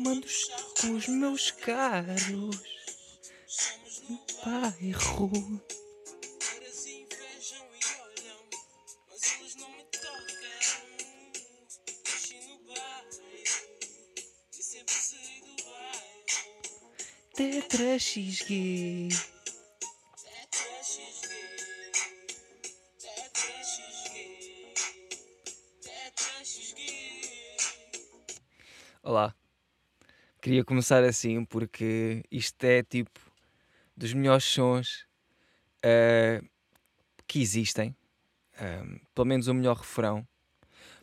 fumando com os meus caros no bairro. Tetra XG. Olá. Queria começar assim porque isto é tipo dos melhores sons uh, que existem. Uh, pelo menos o melhor refrão.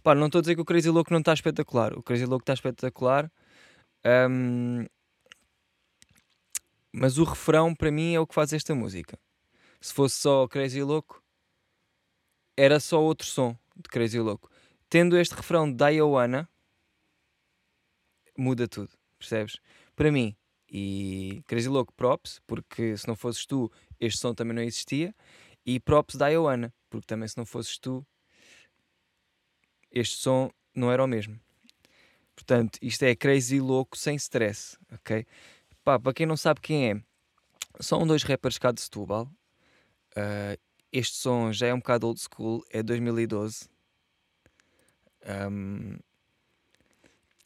Pá, não estou a dizer que o Crazy Louco não está espetacular. O Crazy Louco está espetacular. Um, mas o refrão para mim é o que faz esta música. Se fosse só Crazy Louco, era só outro som de Crazy Louco. Tendo este refrão da Ioana, muda tudo, percebes? Para mim, e Crazy Louco, props, porque se não fosses tu, este som também não existia. E props da Ioana, porque também se não fosses tu, este som não era o mesmo. Portanto, isto é Crazy Louco sem stress, ok? Pá, para quem não sabe quem é, são dois rappers cá de Setúbal. Uh, este som já é um bocado old school, é 2012. Um,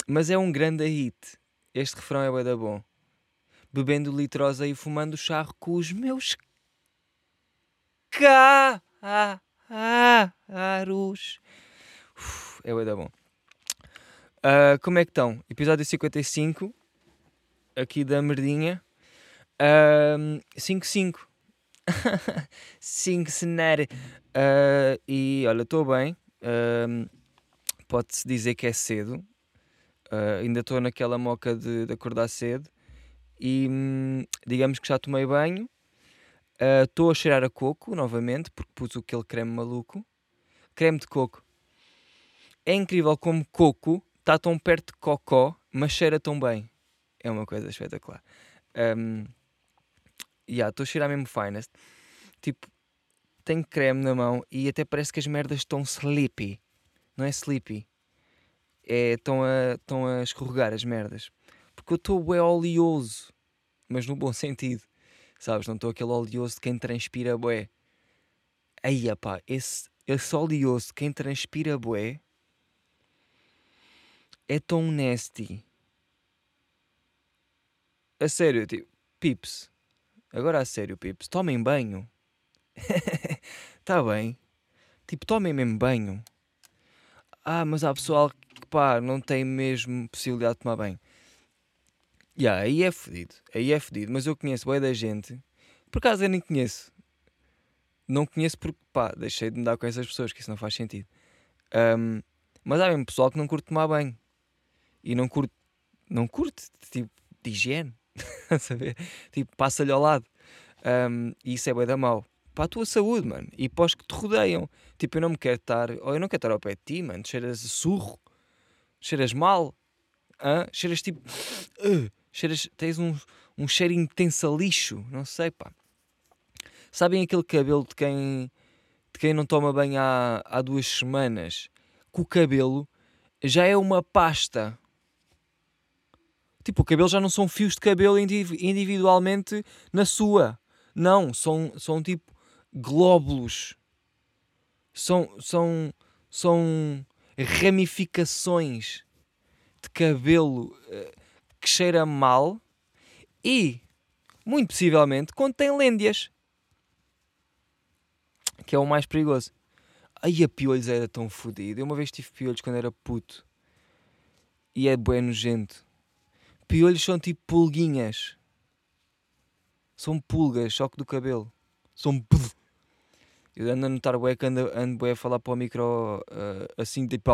mas é um grande hit. Este refrão é bué da bom. Bebendo litrosa e fumando charro com os meus caros. é bué da bom. Uh, como é que estão? Episódio 55 aqui da merdinha. 5-5. 5 cenário. Uh, e olha, estou bem. Uh, Pode-se dizer que é cedo. Uh, ainda estou naquela moca de, de, acordar cedo. E hum, digamos que já tomei banho. Estou a cheirar a coco novamente, porque pus aquele creme maluco. Creme de coco. É incrível como coco está tão perto de cocó, mas cheira tão bem é uma coisa espetacular. Um, yeah, estou a cheirar mesmo finest. Tipo, tenho creme na mão e até parece que as merdas estão sleepy. Não é sleepy. É, estão a, estão a escorregar as merdas. Porque eu estou bem oleoso. Mas no bom sentido. Sabes? Não estou aquele oleoso de quem transpira bué. Aí, pá, esse, esse oleoso de quem transpira bué é tão nasty a sério, tipo, Pips. Agora a sério, Pips. Tomem banho. Está bem. Tipo, tomem mesmo banho. Ah, mas há pessoal pá, não tem mesmo possibilidade de tomar banho. Yeah, aí é fedido. Aí é fedido. Mas eu conheço bem da gente. Por acaso eu nem conheço. Não conheço porque, pá, deixei de me dar com essas pessoas, que isso não faz sentido. Um, mas há mesmo pessoal que não curte tomar banho. E não curte, não curte, tipo, de higiene. saber? Tipo, passa-lhe ao lado. Um, e isso é bem da mal. Para a tua saúde, mano. E para os que te rodeiam. Tipo, eu não me quero estar. Ou eu não quero estar ao pé de ti, mano. Cheiras a surro. Cheiras mal. Hã? Cheiras tipo. Uh, cheiras, tens um, um cheiro intenso a lixo. Não sei, pá. Sabem aquele cabelo de quem, de quem não toma banho há, há duas semanas? Que o cabelo já é uma pasta. Tipo, o cabelo já não são fios de cabelo individualmente na sua. Não, são, são tipo glóbulos. São, são, são ramificações de cabelo uh, que cheira mal e, muito possivelmente, contém lêndias. Que é o mais perigoso. Aí a piolhos era tão fodido. Eu uma vez tive piolhos quando era puto. E é bem nojento piolhos são tipo pulguinhas. São pulgas, choque do cabelo. São. Eu ando a notar bué que ando, ando bué a falar para o micro uh, assim, tipo.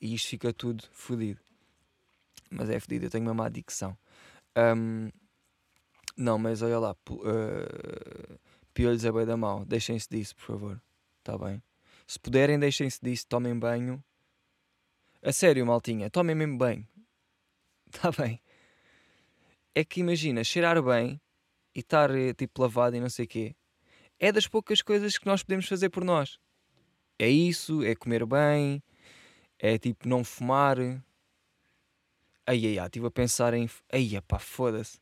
E isto fica tudo fodido. Mas é fodido, eu tenho uma má dicção. Um, não, mas olha lá. Uh, piolhos é bué da mal. Deixem-se disso, por favor. Está bem? Se puderem, deixem-se disso. Tomem banho. A sério, maltinha. Tomem mesmo banho. Está bem. É que imagina, cheirar bem e estar eh, tipo lavado e não sei o quê, é das poucas coisas que nós podemos fazer por nós. É isso, é comer bem, é tipo não fumar, Ai, ai, ai, estive a pensar em. Ai, pá, foda-se.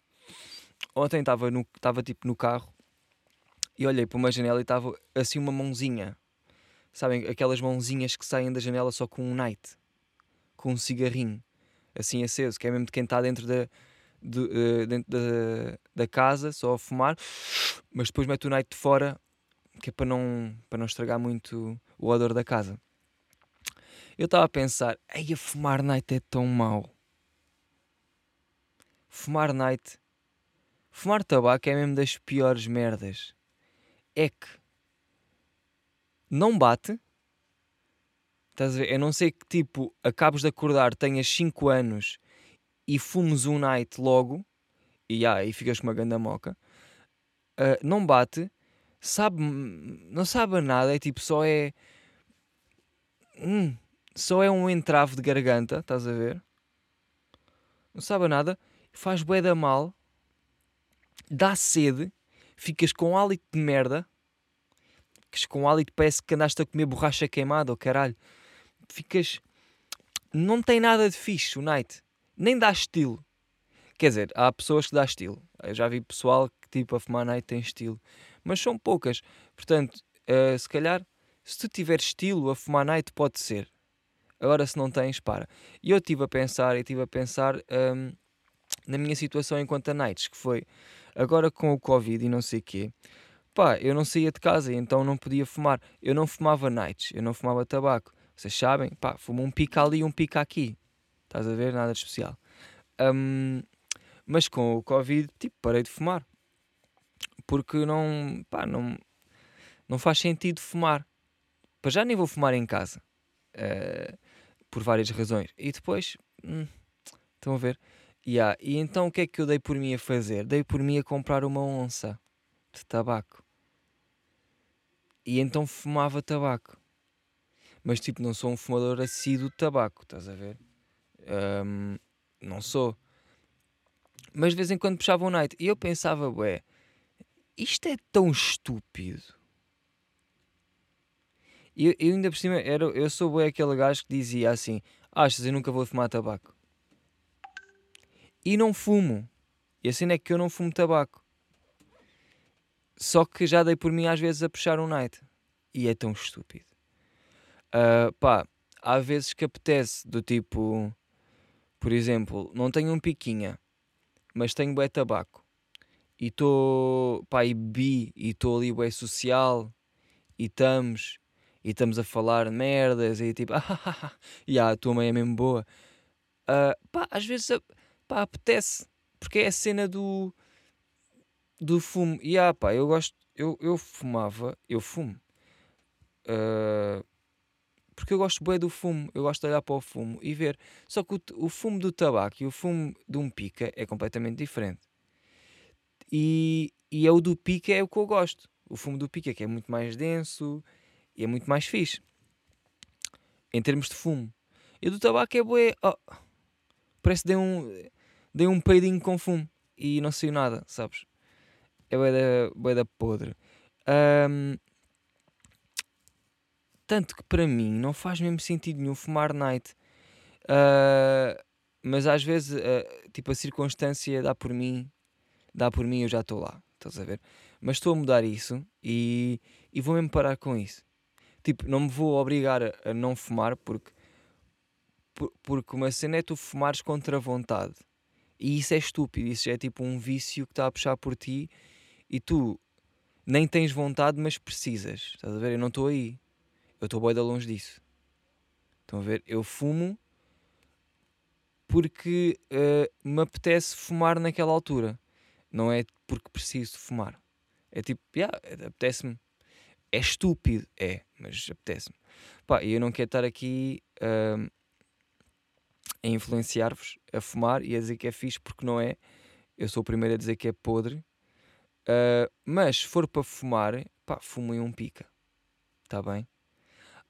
Ontem estava no, tipo no carro e olhei para uma janela e estava assim uma mãozinha. Sabem, aquelas mãozinhas que saem da janela só com um night, com um cigarrinho, assim aceso, que é mesmo de quem está dentro da, de, uh, dentro da, da casa, só a fumar, mas depois mete o night de fora, que é para não, para não estragar muito o odor da casa. Eu estava a pensar, ei, a fumar night é tão mau. Fumar night, fumar tabaco é mesmo das piores merdas. É que não bate. Estás a ver? Eu não sei que tipo, acabas de acordar, tenhas 5 anos e fumes um night logo, e aí ficas com uma ganda moca. Uh, não bate, sabe, não sabe nada, é tipo, só é. Hum, só é um entrave de garganta, estás a ver? Não sabe nada, faz bué da mal, dá sede, ficas com hálito de merda, ficas com hálito, parece que andaste a comer borracha queimada, ou oh, caralho. Ficas. Não tem nada de fixe o night, nem dá estilo. Quer dizer, há pessoas que dá estilo. Eu já vi pessoal que tipo a fumar night tem estilo, mas são poucas. Portanto, uh, se calhar, se tu tiver estilo a fumar night, pode ser. Agora, se não tens, para. E eu estive a pensar, e estive a pensar um, na minha situação enquanto a nights, que foi agora com o Covid e não sei o quê. Pá, eu não saía de casa então não podia fumar. Eu não fumava nights, eu não fumava tabaco. Vocês sabem? Pá, fumo um pica ali e um pica aqui. Estás a ver? Nada de especial. Um, mas com o Covid, tipo, parei de fumar. Porque não, pá, não, não faz sentido fumar. Para já nem vou fumar em casa. Uh, por várias razões. E depois, hum, estão a ver? Yeah. E então o que é que eu dei por mim a fazer? Dei por mim a comprar uma onça de tabaco. E então fumava tabaco. Mas tipo, não sou um fumador assíduo de tabaco, estás a ver? Um, não sou. Mas de vez em quando puxava um night. E eu pensava, ué, isto é tão estúpido. E eu, eu, ainda por cima, era, eu sou bué aquele gajo que dizia assim: Achas, eu nunca vou fumar tabaco. E não fumo. E assim é que eu não fumo tabaco. Só que já dei por mim às vezes a puxar um night. E é tão estúpido. Uh, pá, há vezes que apetece, do tipo, por exemplo, não tenho um piquinha, mas tenho bué tabaco. E estou, pá, e bi, e estou ali bué social, e estamos, e estamos a falar merdas, e tipo, ah, yeah, a tua mãe é mesmo boa. Uh, pá, às vezes, pá, apetece, porque é a cena do, do fumo. E ah, pá, eu gosto, eu, eu fumava, eu fumo. Uh, porque eu gosto bem do fumo, eu gosto de olhar para o fumo e ver. Só que o, o fumo do tabaco e o fumo de um pica é completamente diferente. E, e é o do pica é o que eu gosto. O fumo do pica que é muito mais denso e é muito mais fixe. Em termos de fumo. E do tabaco é bué. Oh, parece que dei um, dei um peidinho com fumo e não saiu nada, sabes? É bué da, bué da podre. Um, tanto que para mim não faz mesmo sentido nenhum fumar night. Uh, mas às vezes, uh, tipo, a circunstância dá por mim, dá por mim eu já estou lá. Estás a ver? Mas estou a mudar isso e, e vou mesmo parar com isso. Tipo, não me vou obrigar a, não fumar porque, por, porque uma cena é tu fumares contra a vontade. E isso é estúpido. Isso é tipo um vício que está a puxar por ti e tu nem tens vontade, mas precisas. Estás a ver? Eu não estou aí. Eu estou de longe disso. Estão a ver? Eu fumo porque uh, me apetece fumar naquela altura. Não é porque preciso fumar. É tipo, yeah, apetece-me. É estúpido, é, mas apetece-me. Pá, e eu não quero estar aqui uh, a influenciar-vos a fumar e a dizer que é fixe porque não é. Eu sou o primeiro a dizer que é podre. Uh, mas se for para fumar, pá, fumem um pica. Está bem?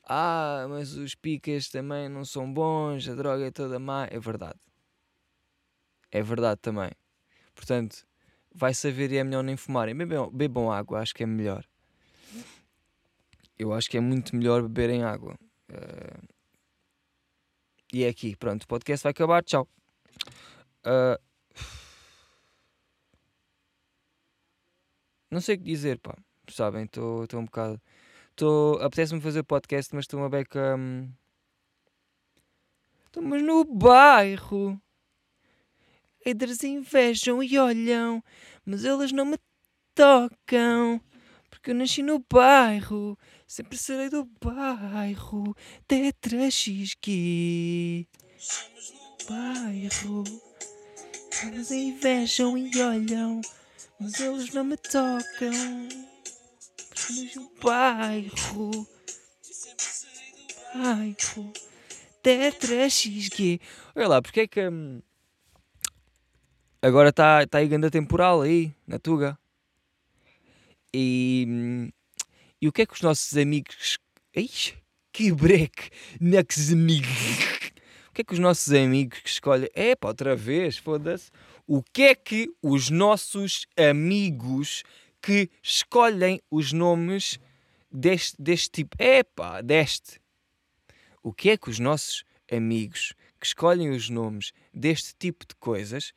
Ah, mas os picas também não são bons, a droga é toda má. É verdade. É verdade também. Portanto, vai saber e é melhor nem fumarem. Bebam, bebam água, acho que é melhor. Eu acho que é muito melhor beberem água. Uh... E é aqui, pronto, o podcast vai acabar. Tchau. ah, não sei o que dizer, pá. Sabem, estou um bocado. Tô, Apetece-me fazer podcast, mas estou uma beca. Hum, Estamos no bairro. Haters invejam e olham, mas elas não me tocam. Porque eu nasci no bairro, sempre serei do bairro. Tetra XG. Bairro. Elas invejam e olham, mas eles não me tocam. No bairro. Bairro. Tetra XG. Olha lá, porque é que. hum, agora está tá aí grande temporal aí, na Tuga. E. hum, E o que é que os nossos amigos. Ixi, que break! Next amigos! O que é que os nossos amigos que escolhem. Epá, outra vez, foda-se. O que é que os nossos amigos que escolhem os nomes deste, deste tipo. Epá, deste. O que é que os nossos amigos que escolhem os nomes deste tipo de coisas,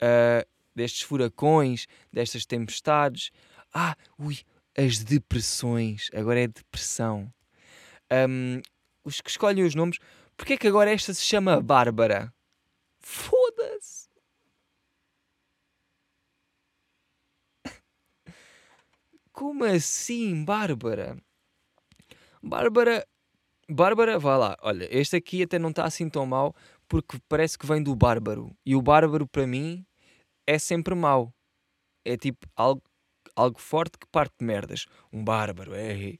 ah, destes furacões, destas tempestades, ah, ui, as depressões, agora é depressão. Ahm, os que escolhem os nomes, porque é que agora esta se chama Bárbara? Como assim, Bárbara? Bárbara, Bárbara, vá lá. Olha, este aqui até não está assim tão mau porque parece que vem do bárbaro. E o bárbaro, para mim, é sempre mau. É tipo algo, algo forte que parte de merdas. Um bárbaro, é.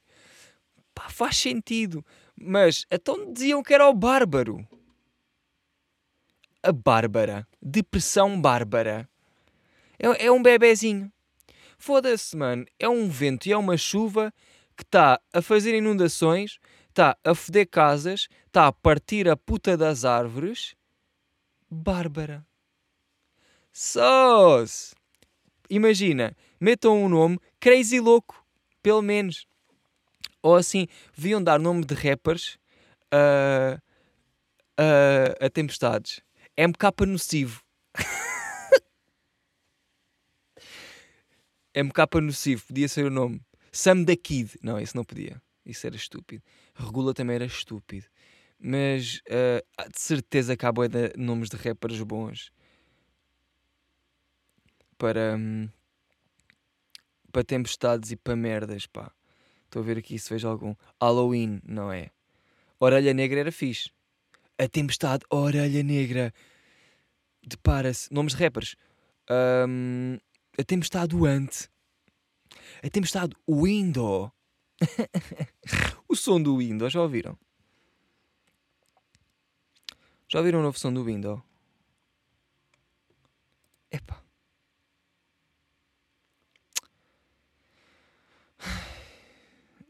Pá, faz sentido. Mas então diziam que era o bárbaro. A Bárbara. Depressão Bárbara. É, é um bebezinho. Foda-se, mano. É um vento e é uma chuva que está a fazer inundações, está a foder casas, está a partir a puta das árvores. Bárbara. Sós! Imagina, metam um nome Crazy Louco, pelo menos. Ou assim, deviam dar nome de rappers a, a, a tempestades. MK Nocivo. MK Nocivo, podia ser o nome. Sam da Kid. Não, isso não podia. Isso era estúpido. Regula também era estúpido. Mas há de certeza que há bué de nomes de rappers bons para, hum, para tempestades e para merdas, pá. Estou a ver aqui se vejo algum. Halloween, não é? Orelha Negra era fixe. A Tempestade, Orelha Negra. Depara-se. Nomes de rappers. Hum, a Tempestade Ante. A Tempestade Window. o som do Window, já ouviram? Já ouviram o novo som do Window? Epá.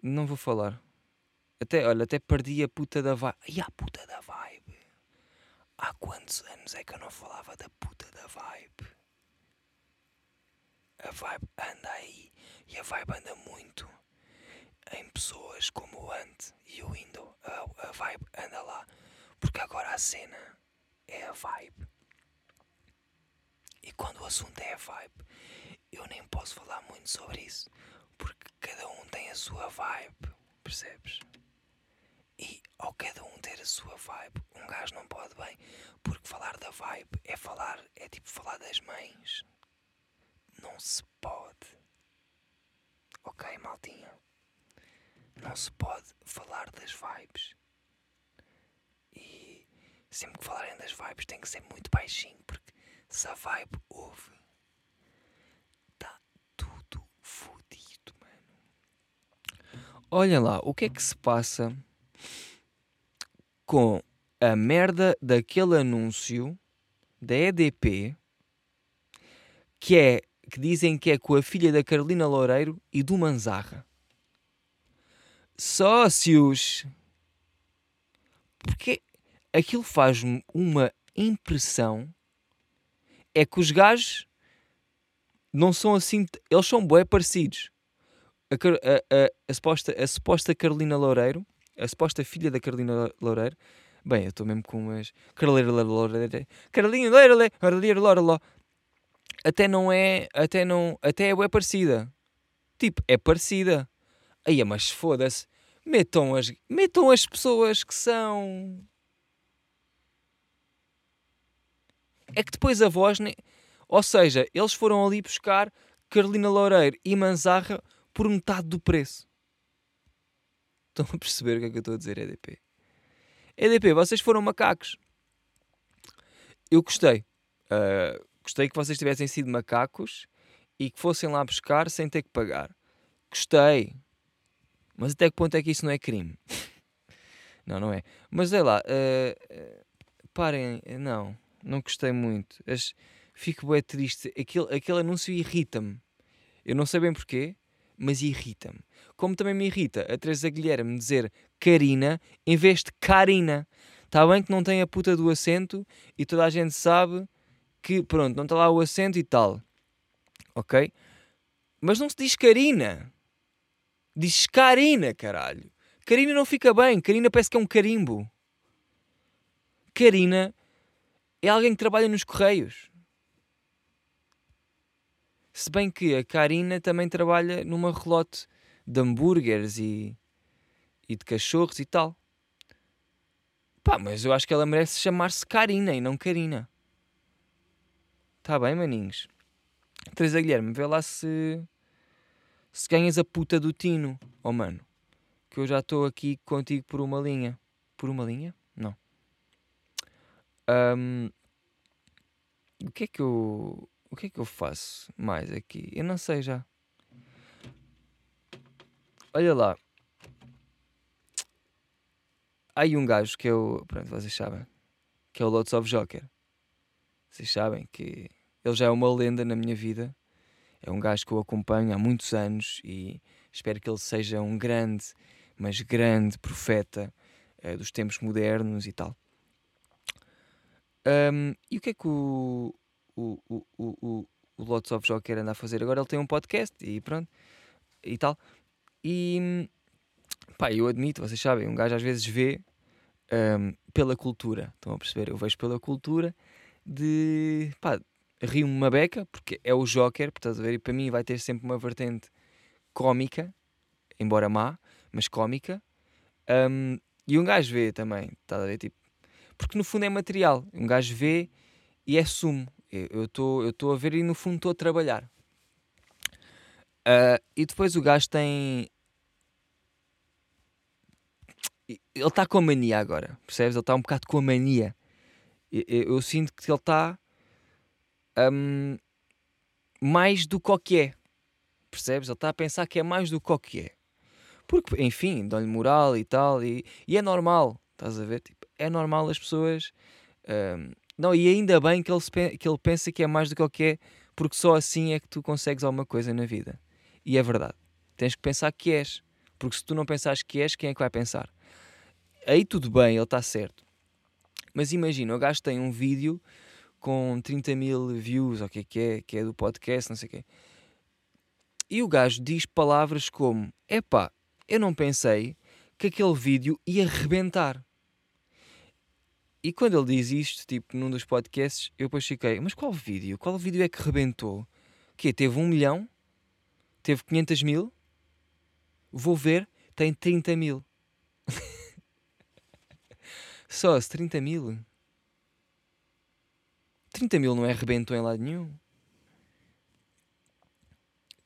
Não vou falar. Até, olha, até perdi a puta da vibe. E a puta da vibe. Há quantos anos é que eu não falava da puta da vibe? A vibe anda aí. E a vibe anda muito em pessoas como o Ant e o Indo. A, a vibe anda lá. Porque agora a cena é a vibe. E quando o assunto é a vibe, eu nem posso falar muito sobre isso. Porque cada um tem a sua vibe. Percebes? E ao cada um ter a sua vibe, um gajo não pode bem. Porque falar da vibe é falar, é tipo falar das mães. Não se pode. Ok, maltinha? Não se pode falar das vibes. E sempre que falarem das vibes tem que ser muito baixinho, porque se a vibe ouve, está tudo fodido, mano. Olha lá, o que é que se passa com a merda daquele anúncio da EDP que é que dizem que é com a filha da Carolina Loureiro e do Manzarra. Sócios! Porque aquilo faz-me uma impressão é que os gajos não são assim, eles são bué parecidos. A, a- a- a suposta, a suposta Carolina Loureiro, a suposta filha da Carolina Loureiro, Bem, eu estou mesmo com umas. Carolina Loira, Carolina Loira, Até não é. Até não. Até é parecida. Tipo, é parecida. Aí, mas foda-se. Metam as, metam as pessoas que são. É que depois a voz. Ou seja, eles foram ali buscar Carolina Loureiro e Manzarra por metade do preço. Estão a perceber o que é que eu estou a dizer, EDP? EDP, vocês foram macacos. Eu gostei. Uh, gostei que vocês tivessem sido macacos e que fossem lá buscar sem ter que pagar. Gostei. Mas até que ponto é que isso não é crime? não, não é. Mas é lá. Uh, parem. Não. Não gostei muito. As, fico bem triste. Aquele, aquele anúncio irrita-me. Eu não sei bem porquê mas irrita-me. Como também me irrita a Teresa Guilherme dizer Karina em vez de Karina. Está bem que não tem a puta do acento e toda a gente sabe que, pronto, não está lá o acento e tal. Ok? Mas não se diz Karina. Diz Karina, caralho. Karina não fica bem. Karina parece que é um carimbo. Karina é alguém que trabalha nos correios. Se bem que a Karina também trabalha numa relote de hambúrgueres e, e de cachorros e tal. Pá, mas eu acho que ela merece chamar-se Karina e não Karina. Tá bem, maninhos. Teresa Guilherme, vê lá se. Se ganhas a puta do Tino. Oh, mano. Que eu já estou aqui contigo por uma linha. Por uma linha? Não. Um, o que é que eu. O que é que eu faço mais aqui? Eu não sei já. Olha lá. Há aí um gajo que eu. Pronto, vocês sabem. Que é o Lots of Joker. Vocês sabem que ele já é uma lenda na minha vida. É um gajo que eu acompanho há muitos anos e espero que ele seja um grande, mas grande profeta uh, dos tempos modernos e tal. Um, e o que é que o, o, o, o, o Lots of Joker anda a fazer. Agora ele tem um podcast e pronto, e tal. E pá, eu admito, vocês sabem, um gajo às vezes vê um, pela cultura, estão a perceber? Eu vejo pela cultura de pá, rio-me uma beca, porque é o Joker, portanto, a ver, e para mim vai ter sempre uma vertente cómica, embora má, mas cómica. Um, e um gajo vê também, está a ver? Tipo, porque no fundo é material. Um gajo vê e é sumo. Eu estou a ver e no fundo estou a trabalhar. Uh, e depois o gajo tem. Ele está com a mania agora, percebes? Ele está um bocado com a mania. Eu, eu, sinto que ele está um, mais do que o que é, percebes? Ele está a pensar que é mais do que o que é. Porque, enfim, dão-lhe moral e tal, e, e, é normal, estás a ver? Tipo, é normal as pessoas. Um, não, e ainda bem que ele, que ele pensa que é mais do que o que é, porque só assim é que tu consegues alguma coisa na vida. E é verdade. Tens que pensar que és. Porque se tu não pensares que és, quem é que vai pensar? Aí tudo bem, ele está certo. Mas imagina, o gajo tem um vídeo com 30 mil views, ou o que é que é, que é do podcast, não sei o quê. E o gajo diz palavras como: Epá, eu não pensei que aquele vídeo ia rebentar. E quando ele diz isto, tipo, num dos podcasts, eu depois fiquei, mas qual vídeo? Qual vídeo é que rebentou? Que Teve um milhão? Teve 500 mil? Vou ver, tem 30 mil. Só se 30 mil? 30 mil não é rebentou em lado nenhum.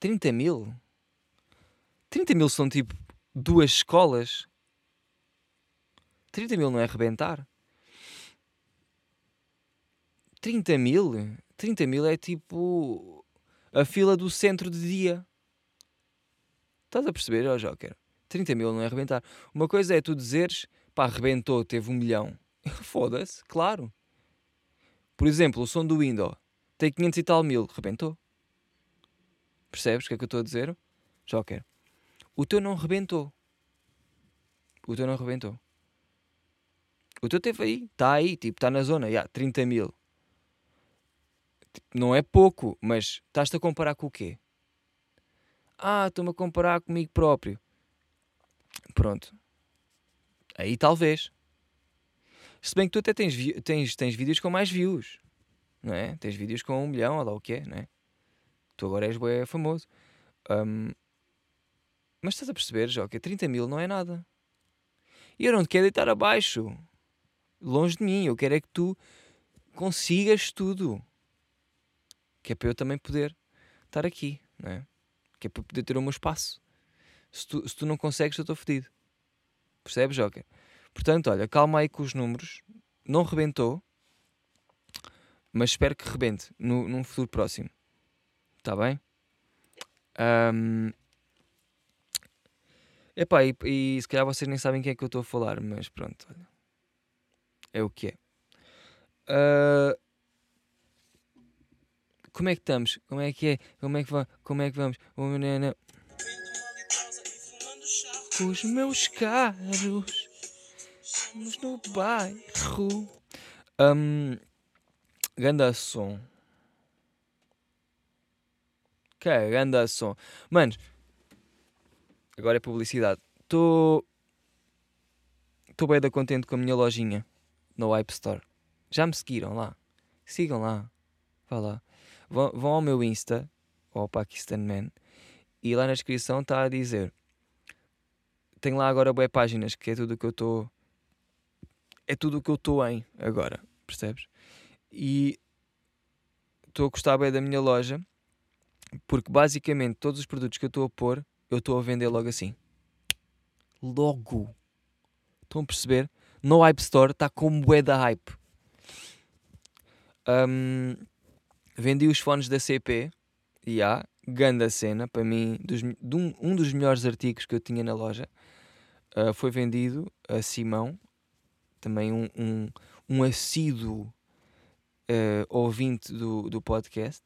30 mil? 30 mil são tipo duas escolas. 30 mil não é rebentar. 30 mil? 30 mil é tipo a fila do centro de dia. Estás a perceber, ó Joker? 30 mil não é arrebentar. Uma coisa é tu dizeres, pá, arrebentou, teve um milhão. Foda-se, claro. Por exemplo, o som do Windows tem 500 e tal mil, rebentou. Percebes o que é que eu estou a dizer? Joker. O teu não rebentou. O teu não rebentou. O teu teve aí, está aí, tipo, está na zona, já, yeah, 30 mil. Tipo, não é pouco, mas estás-te a comparar com o quê? Ah, estou-me a comparar comigo próprio. Pronto. Aí talvez. Se bem que tu até tens, tens, tens vídeos com mais views, não é? Tens vídeos com um milhão, olha lá o que é, não é? Tu agora és bué famoso. Um, mas estás a perceber, Joca? 30 mil não é nada. E eu não te quero deitar abaixo. Longe de mim. Eu quero é que tu consigas tudo. Que é para eu também poder estar aqui, não é? Que é para poder ter o meu espaço. Se tu, se tu não consegues, eu estou fedido. Percebes, Joker? Portanto, olha, calma aí com os números. Não rebentou, mas espero que rebente no, num futuro próximo. Está bem? Um, epá, e, e se calhar vocês nem sabem quem é que eu estou a falar, mas pronto, olha. É o que é. Uh, como é que estamos? Como é que é? Como é que, va como é que vamos? Os meus caros, estamos no bairro. Um, ganda som. Que ganda som. Manos, agora é publicidade. Estou. Estou bem da contente com a minha lojinha no App Store. Já me seguiram lá? Sigam lá. Vá lá. Vão, vão ao meu Insta, ao Pakistan Man, e lá na descrição está a dizer tenho lá agora boas páginas, que é tudo o que eu estou. É tudo o que eu estou em agora, percebes? E estou a gostar bem da minha loja, porque basicamente todos os produtos que eu estou a pôr, eu estou a vender logo assim. Logo. Estão a perceber? No Hype Store está como bué da hype. Um, vendi os fones da CP. E há, ganda cena, para mim, dos, um, um dos melhores artigos que eu tinha na loja uh, foi vendido a Simão, também um, um, um assíduo uh, ouvinte do, do podcast.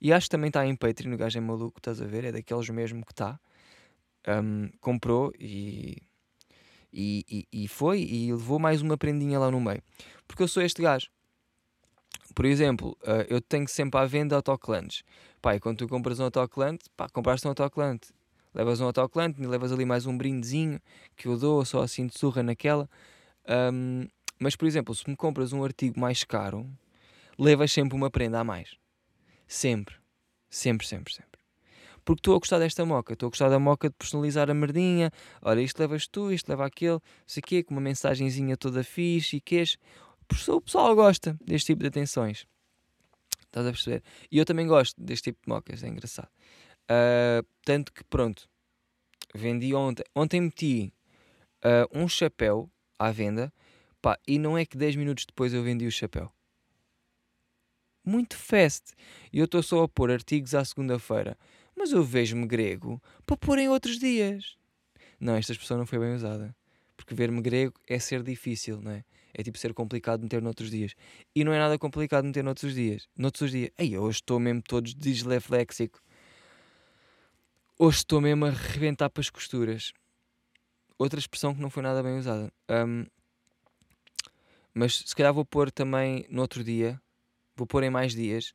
E acho que também está em Patreon, o gajo é maluco, estás a ver? É daqueles mesmo que está. Um, comprou e, e, e, foi e levou mais uma prendinha lá no meio. Porque eu sou este gajo. Por exemplo, uh, eu tenho sempre à venda autocolantes. Pá, quando tu compras um autocolante, pá, compraste um autocolante levas um autocolante, levas ali mais um brindezinho que eu dou, só assim de surra naquela. Um, mas, por exemplo, se me compras um artigo mais caro, levas sempre uma prenda a mais. Sempre. Sempre, sempre, sempre. Porque estou a gostar desta moca. Estou a gostar da moca de personalizar a merdinha. Olha, isto levas tu, isto leva aquele, sei quê, com uma mensagenzinha toda fixe e queijo. O pessoal gosta deste tipo de atenções. Estás a perceber? E eu também gosto deste tipo de mocas, é engraçado. Uh, tanto que pronto, vendi ontem. Ontem meti uh, um chapéu à venda pá, e não é que 10 minutos depois eu vendi o chapéu. Muito fast. E eu estou só a pôr artigos à segunda-feira. Mas eu vejo-me grego para pôr em outros dias. Não, esta expressão não foi bem usada. Porque ver-me grego é ser difícil, não é? É tipo ser complicado meter noutros dias. E não é nada complicado meter noutros dias. Noutros dias. Ei, hoje estou mesmo todos dislefléxico. Hoje estou mesmo a reventar para as costuras. Outra expressão que não foi nada bem usada. Um, mas se calhar vou pôr também no outro dia. Vou pôr em mais dias.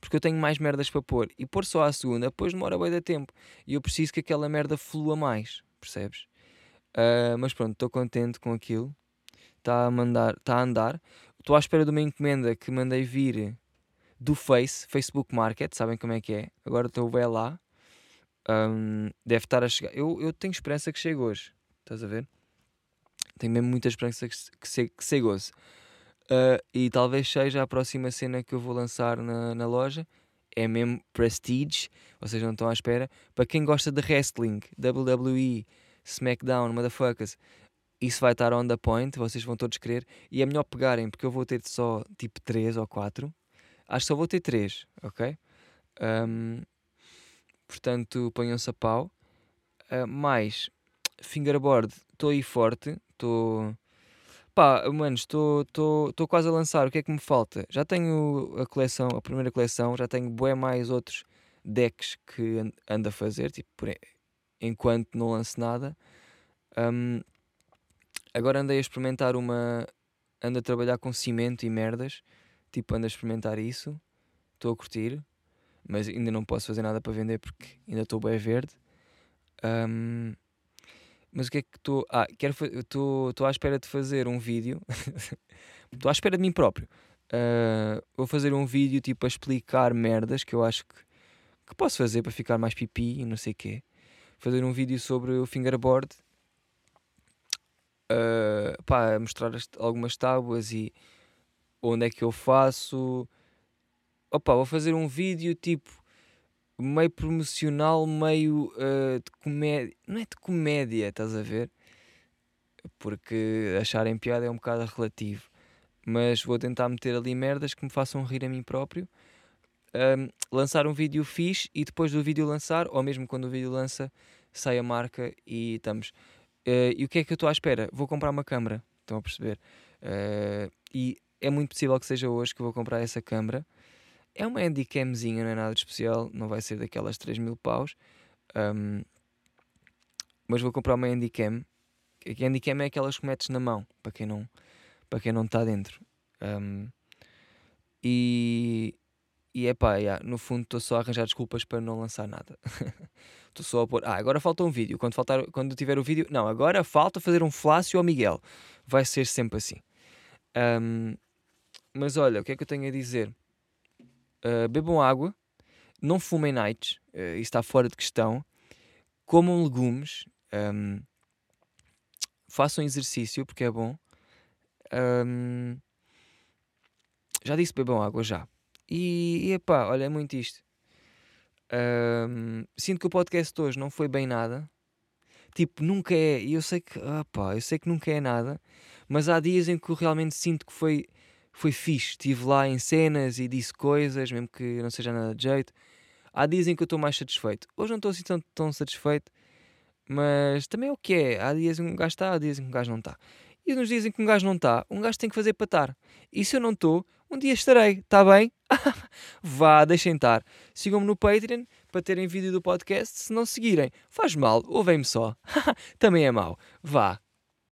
Porque eu tenho mais merdas para pôr. E pôr só à segunda, depois demora bem de tempo. E eu preciso que aquela merda flua mais. Percebes? Uh, mas pronto, estou contente com aquilo. Está a, mandar, está a andar. Estou à espera de uma encomenda que mandei vir do Face, Facebook Market. Sabem como é que é? Agora estou bem lá. Um, deve estar a chegar. Eu, eu tenho esperança que chegue hoje. Estás a ver? Tenho mesmo muita esperança que, que, que chegue hoje. Uh, e talvez seja a próxima cena que eu vou lançar na, na loja. É mesmo Prestige. Vocês não estão à espera. Para quem gosta de wrestling, WWE, SmackDown, motherfuckers, isso vai estar on the point. Vocês vão todos querer. E é melhor pegarem, porque eu vou ter só tipo 3 ou 4. Acho que só vou ter 3, ok? Um, portanto ponham-se a pau. Uh, mais fingerboard, estou aí forte, estou. Pá, mano, estou quase a lançar. O que é que me falta? Já tenho a coleção, a primeira coleção, já tenho bué mais outros decks que ando a fazer, tipo, por, enquanto não lance nada. Um, agora andei a experimentar uma. Ando a trabalhar com cimento e merdas. Tipo, ando a experimentar isso. Estou a curtir mas ainda não posso fazer nada para vender porque ainda estou bem verde. Um, Mas o que é que estou. Ah, quero estou à espera de fazer um vídeo. Estou à espera de mim próprio. Uh, vou fazer um vídeo tipo a explicar merdas que eu acho que, que posso fazer para ficar mais pipi e não sei o quê. Fazer um vídeo sobre o fingerboard. Uh, pá, mostrar algumas tábuas e onde é que eu faço. Opa, vou fazer um vídeo tipo meio promocional, meio uh, de comédia. Não é de comédia, estás a ver? Porque acharem piada é um bocado relativo. Mas vou tentar meter ali merdas que me façam rir a mim próprio. Um, lançar um vídeo fixe e depois do vídeo lançar, ou mesmo quando o vídeo lança, sai a marca e estamos. Uh, e o que é que eu estou à espera? Vou comprar uma câmera, estão a perceber? Uh, e é muito possível que seja hoje que vou comprar essa câmera. É uma handicamzinha, não é nada especial, não vai ser daquelas 3 mil paus. Um, mas vou comprar uma handicam. A handicam é aquelas que metes na mão, para quem não para quem não está dentro. Um, e, e é pá, yeah, no fundo estou só a arranjar desculpas para não lançar nada. Estou só a pôr. Ah, agora falta um vídeo. Quando, faltar, quando tiver o vídeo. Não, agora falta fazer um flácio ao Miguel. Vai ser sempre assim. Um, mas olha, o que é que eu tenho a dizer? Uh, bebam água, não fumem nights, uh, isso está fora de questão. Comam legumes, um, façam exercício porque é bom. Um, já disse bebam água já. E, e epá, olha, é muito isto. Um, sinto que o podcast hoje não foi bem nada. Tipo, nunca é. E eu sei que. Opá, eu sei que nunca é nada. Mas há dias em que eu realmente sinto que foi foi fixe. Estive lá em cenas e disse coisas, mesmo que não seja nada de jeito. Há dias em que eu estou mais satisfeito. Hoje não estou assim tão, tão satisfeito, mas também é o que é. Há dias em que um gajo está, há dias em que um gajo não está. E nos dias em que um gajo não está, um gajo tem que fazer para estar. E se eu não estou, um dia estarei, está bem? Vá, deixem estar. Sigam-me no Patreon para terem vídeo do podcast. Se não seguirem, faz mal, ouvem-me só. também é mau. Vá,